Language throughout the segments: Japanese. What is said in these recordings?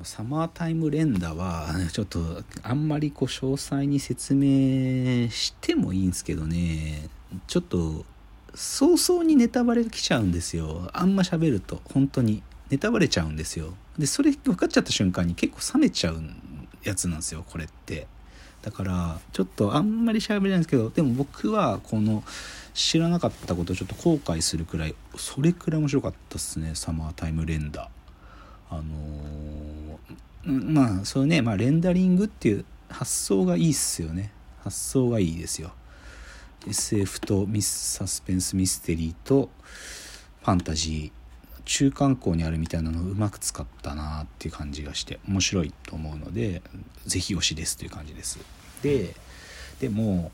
のサマータイム連打は ちょっとあんまりこう詳細に説明してもいいんですけどね。ちょっと早々にネタバレが来ちゃうんですよ。あんま喋ると。本当に。ネタバレちゃうんですよ。でそれ分かっちゃった瞬間に結構冷めちゃうやつなんですよこれって。だからちょっとあんまり喋れないんですけどでも僕はこの知らなかったことをちょっと後悔するくらいそれくらい面白かったっすねサマータイム連打。あのー、まあそうね、まあ、レンダリングっていう発想がいいっすよね。発想がいいですよ。SF とミスサスペンスミステリーとファンタジー中間校にあるみたいなのをうまく使ったなっていう感じがして面白いと思うので是非推しですという感じです。ででも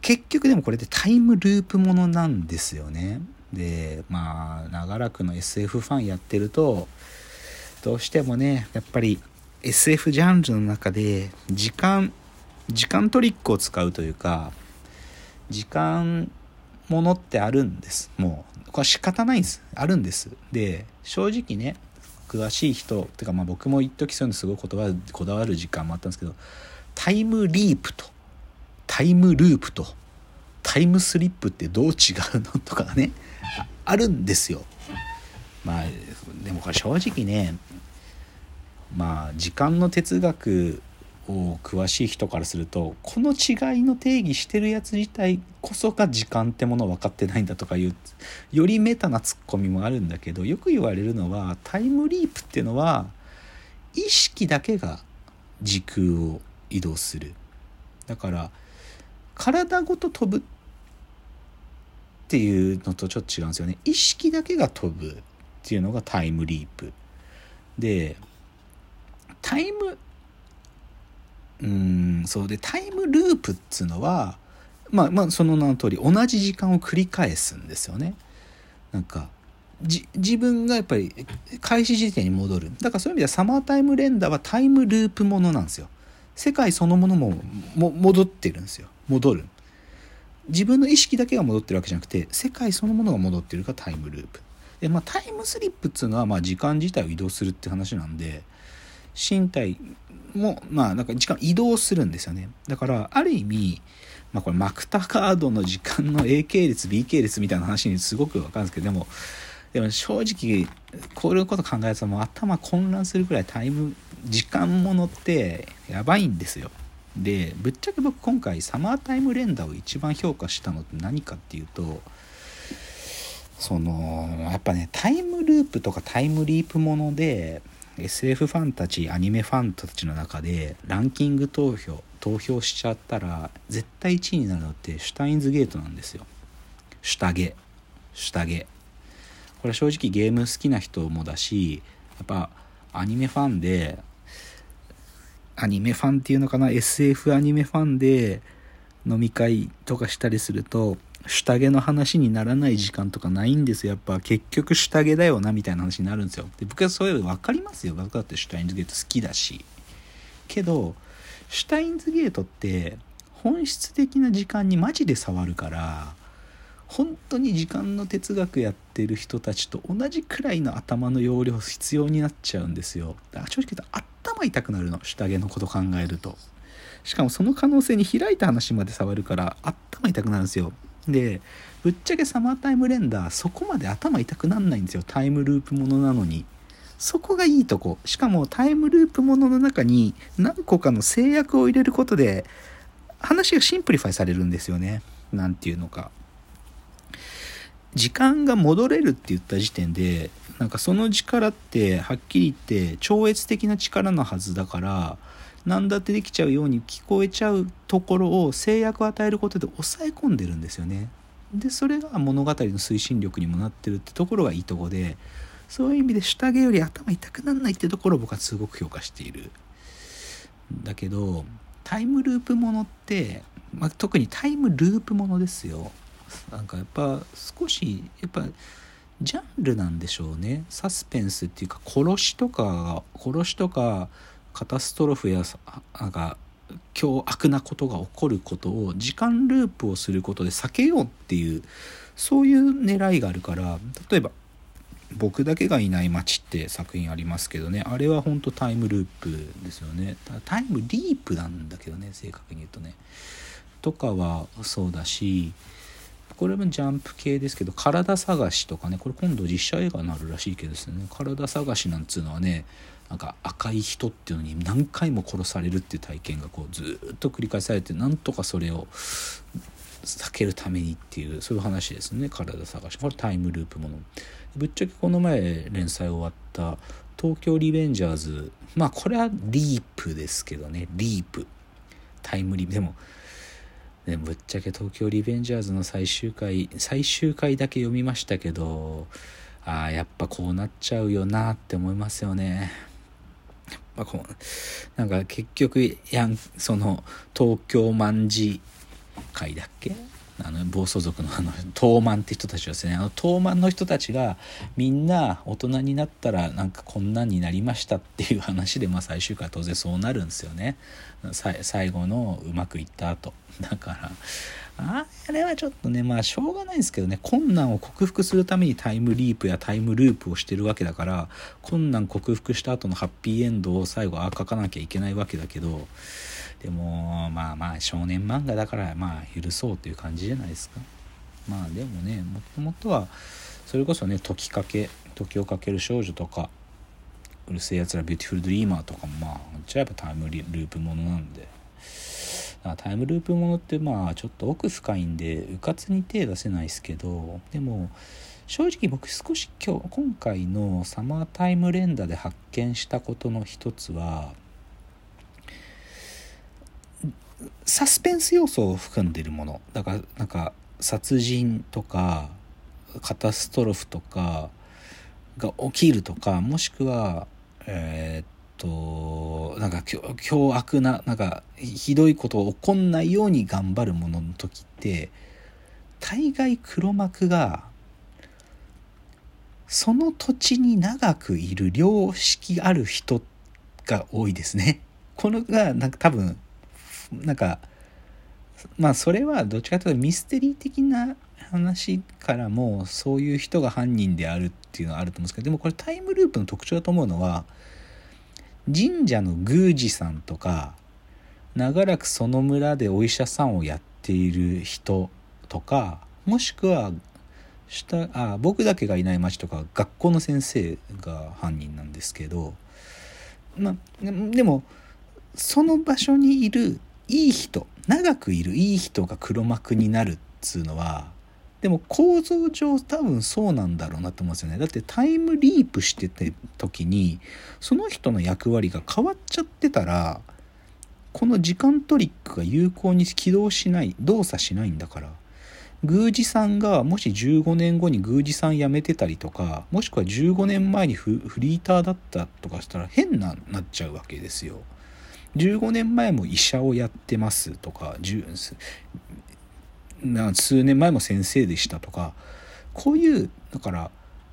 結局でもこれってタイムループものなんですよね。でまあ長らくの SF ファンやってるとどうしてもねやっぱり SF ジャンルの中で時間時間トリックを使うというか時間ものってあるんです。もうこれ仕方ないんです。あるんです。で正直ね詳しい人ってかまあ僕も一時そういうのすごいこだわるこだわる時間もあったんですけどタイムリープとタイムループとタイムスリップってどう違うのとかねあるんですよ。まあでもこれ正直ねまあ時間の哲学を詳しい人からするとこの違いの定義してるやつ自体こそが時間ってものを分かってないんだとかいうよりメタなツッコミもあるんだけどよく言われるのはタイムリープっていうのは意識だけが時空を移動するだから体ごと飛ぶっていうのとちょっと違うんですよね意識だけが飛ぶっていうのがタイムリープ。でタイムうんそうでタイムループっつうのはまあまあその名の通り同じ時間を繰り返すんですよね。なんか自分がやっぱり開始時点に戻る。だからそういう意味ではサマータイム連打はタイムループものなんですよ。世界そのものも戻ってるんですよ。戻る。自分の意識だけが戻ってるわけじゃなくて世界そのものが戻ってるかタイムループ。で、まあ、タイムスリップっていうのはまあ時間自体を移動するって話なんで身体もまあなんか時間移動するんですよね。だからある意味まあこれマクタカードの時間の A 系列 B 系列みたいな話にすごく分かるんですけどでもでも正直こういうこと考えるともう頭混乱するくらいタイム時間ものってやばいんですよ。でぶっちゃけ僕今回サマータイム連打を一番評価したのって何かっていうとそのやっぱねタイムループとかタイムリープもので SF ファンたちアニメファンたちの中でランキング投票投票しちゃったら絶対1位になるのってシュタインズゲートなんですよ。下着下着これ正直ゲーム好きな人もだしやっぱアニメファンでアニメファンっていうのかな？SF アニメファンで飲み会とかしたりすると下着の話にならない時間とかないんですよ。やっぱ結局下着だよなみたいな話になるんですよ。で僕はそういうの分かりますよ。僕だってシュタインズゲート好きだし。けどシュタインズゲートって本質的な時間にマジで触るから本当に時間の哲学やってる人たちと同じくらいの頭の容量必要になっちゃうんですよ。だから正直言うと頭痛くなるの。下着のこと考えると。しかもその可能性に開いた話まで触るから頭痛くなるんですよ。でぶっちゃけサマータイムレンダーそこまで頭痛くなんないんですよ。タイムループものなのに。そこがいいとこ。しかもタイムループものの中に何個かの制約を入れることで話が simplify されるんですよね。何て言うのか。時間が戻れるって言った時点でなんかその力ってはっきり言って超越的な力のはずだから何だってできちゃうように聞こえちゃうところを制約を与えることで抑え込んでるんですよね。でそれが物語の推進力にもなってるってところがいいとこでそういう意味で下着より頭痛くなんないってところを僕はすごく評価している。だけどタイムループものって、まあ、特にタイムループものですよなんかやっぱ少しやっぱジャンルなんでしょうねサスペンスっていうか殺しとか殺しとかカタストロフやなんか凶悪なことが起こることを時間ループをすることで避けようっていうそういう狙いがあるから例えば僕だけがいない街って作品ありますけどねあれは本当タイムループですよね。タイムリープなんだけどね正確に言うとね。とかはそうだしこれもジャンプ系ですけど体探しとかねこれ今度実写映画になるらしいけどですね。体探しなんつうのはねなんか赤い人っていうのに何回も殺されるっていう体験がこうずっと繰り返されてなんとかそれを避けるためにっていうそういう話ですね体探しこれタイムループもの。ぶっちゃけこの前連載終わった「東京リベンジャーズ」まあこれはリープですけどねリープ。タイムリー。プでもでもぶっちゃけ東京リベンジャーズの最終回最終回だけ読みましたけどああやっぱこうなっちゃうよなって思いますよね。やっぱこうなんか結局やんその東京卍会だっけ？あの暴走族のあの東満って人たちですねあの東満の人たちがみんな大人になったらなんかこんなんになりましたっていう話で、まあ、最終回当然そうなるんですよね。最後のうまくいった後。だからあれはちょっとねまあしょうがないですけどね困難を克服するためにタイムリープやタイムループをしてるわけだから困難克服した後のハッピーエンドを最後ああ書かなきゃいけないわけだけどでもまあまあ少年漫画だからまあ許そうという感じじゃないですか。まあでもねもともとはそれこそね時かけ時をかける少女とかうる星やつらビューティフルドリーマーとかもまあじゃあやっぱタイムループものなんで。まタイムループものってまあちょっと奥深いんでうかつに手出せないですけどでも正直僕少し今日今回のサマータイムレンダで発見したことの一つはサスペンス要素を含んでるもの。だからなんか殺人とかカタストロフとかが起きるとかもしくはえー、っとなんか凶悪ななんかひどいことを起こんないように頑張るものの時って大概黒幕がその土地に長くいる良識ある人が多いですね。このがなんか多分なんかまあそれはどっちかというとミステリー的な話からもそういう人が犯人であるっていうのはあると思うんですけどでもこれタイムループの特徴だと思うのは神社の宮司さんとか長らくその村でお医者さんをやっている人とかもしくは下あ僕だけがいない町とか学校の先生が犯人なんですけどまでもその場所にいるいい人長くいるいい人が黒幕になるっつうのはでも構造上多分そうなんだろうなと思うんですよねだってタイムリープしてて時にその人の役割が変わっちゃってたらこの時間トリックが有効に起動しない動作しないんだから宮司さんがもし15年後に宮司さん辞めてたりとかもしくは15年前にフリーターだったとかしたら変ななっちゃうわけですよ。15年前も医者をやってますとか数年前も先生でしたとかこういうだから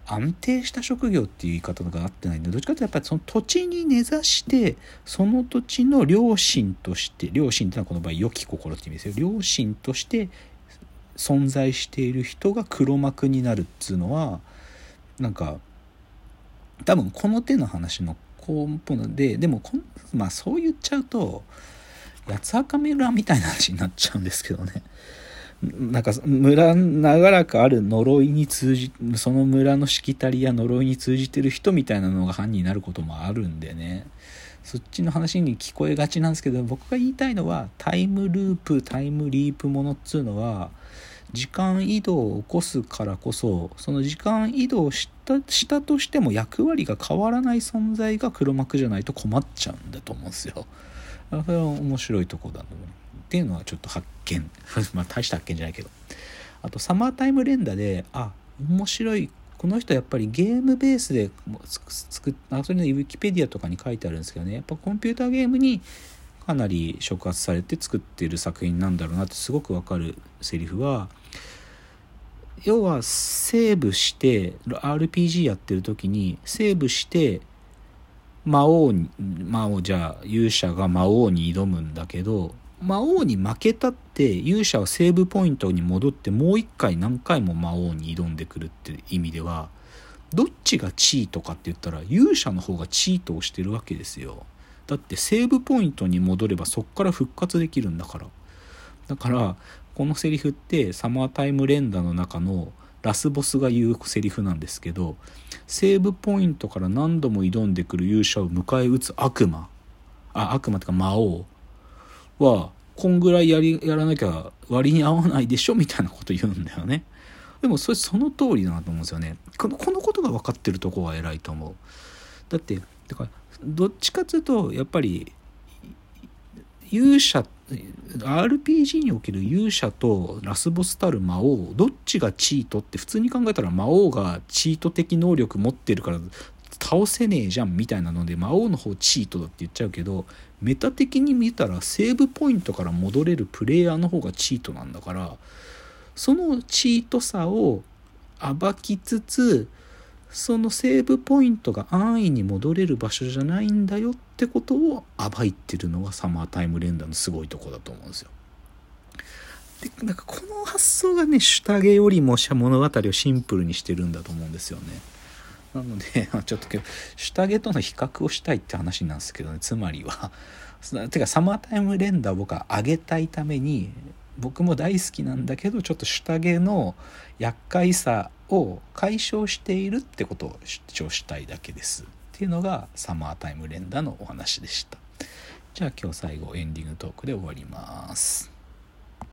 安定した職業っていう言い方が合ってないんでどっちかというとやっぱりその土地に根ざしてその土地の良心として良心っていうのはこの場合良き心って意味ですよ。良心として存在している人が黒幕になるっつうのはなんか多分この手の話の根本ででもこんまあそう言っちゃうと八つ墓村みたいな話になっちゃうんですけどね。なんか村長らくある呪いに通じその村のしきたりや呪いに通じてる人みたいなのが犯人になることもあるんでねそっちの話に聞こえがちなんですけど僕が言いたいのはタイムループタイムリープものっつうのは時間移動を起こすからこそその時間移動したしたとしても役割が変わらない存在が黒幕じゃないと困っちゃうんだと思うんですよ。それは面白いとこだと思う。っていうのはちょっと発見。まあ大した発見じゃないけど。あとサマータイム連打であ面白い。この人やっぱりゲームベースで作っあそれのウィキペディアとかに書いてあるんですけどね。やっぱコンピューターゲームにかなり触発されて作ってる作品なんだろうなってすごくわかるセリフは要はセーブして RPG やってる時にセーブして魔王に魔王じゃあ勇者が魔王に挑むんだけど魔王に負けたって勇者はセーブポイントに戻ってもう一回何回も魔王に挑んでくるって意味ではどっちがチートかって言ったら勇者の方がチートをしてるわけですよ。だってセーブポイントに戻ればそっから復活できるんだから。だからこのセリフってサマータイム連打の中のラスボスが言うセリフなんですけどセーブポイントから何度も挑んでくる勇者を迎え撃つ悪魔。あ悪魔ってか魔王はこんぐらいやりやらなきゃ割に合わないでしょみたいなこと言うんだよね。でもそれその通りだなと思うんですよね。このこのことが分かってるとこは偉いと思う。だってだからどっちかっていうとやっぱり勇者 RPG における勇者とラスボスたる魔王どっちがチートって普通に考えたら魔王がチート的能力持ってるから倒せねえじゃんみたいなので魔王の方チートだって言っちゃうけどメタ的に見たらセーブポイントから戻れるプレイヤーの方がチートなんだからそのチートさを暴きつつそのセーブポイントが安易に戻れる場所じゃないんだよってことを暴いてるのがサマータイム連打のすごいとこだと思うんですよ。でなんかこの発想がね下着よりも物語をシンプルにしてるんだと思うんですよね。なので ちょっとけど下着との比較をしたいって話なんですけどねつまりは。てかサマータイム連打を僕は上げたいために僕も大好きなんだけどちょっと下着の厄介さを解消しているってことを主張したいだけです。っていうのがサマータイム連打のお話でした。じゃあ今日最後エンディングトークで終わります。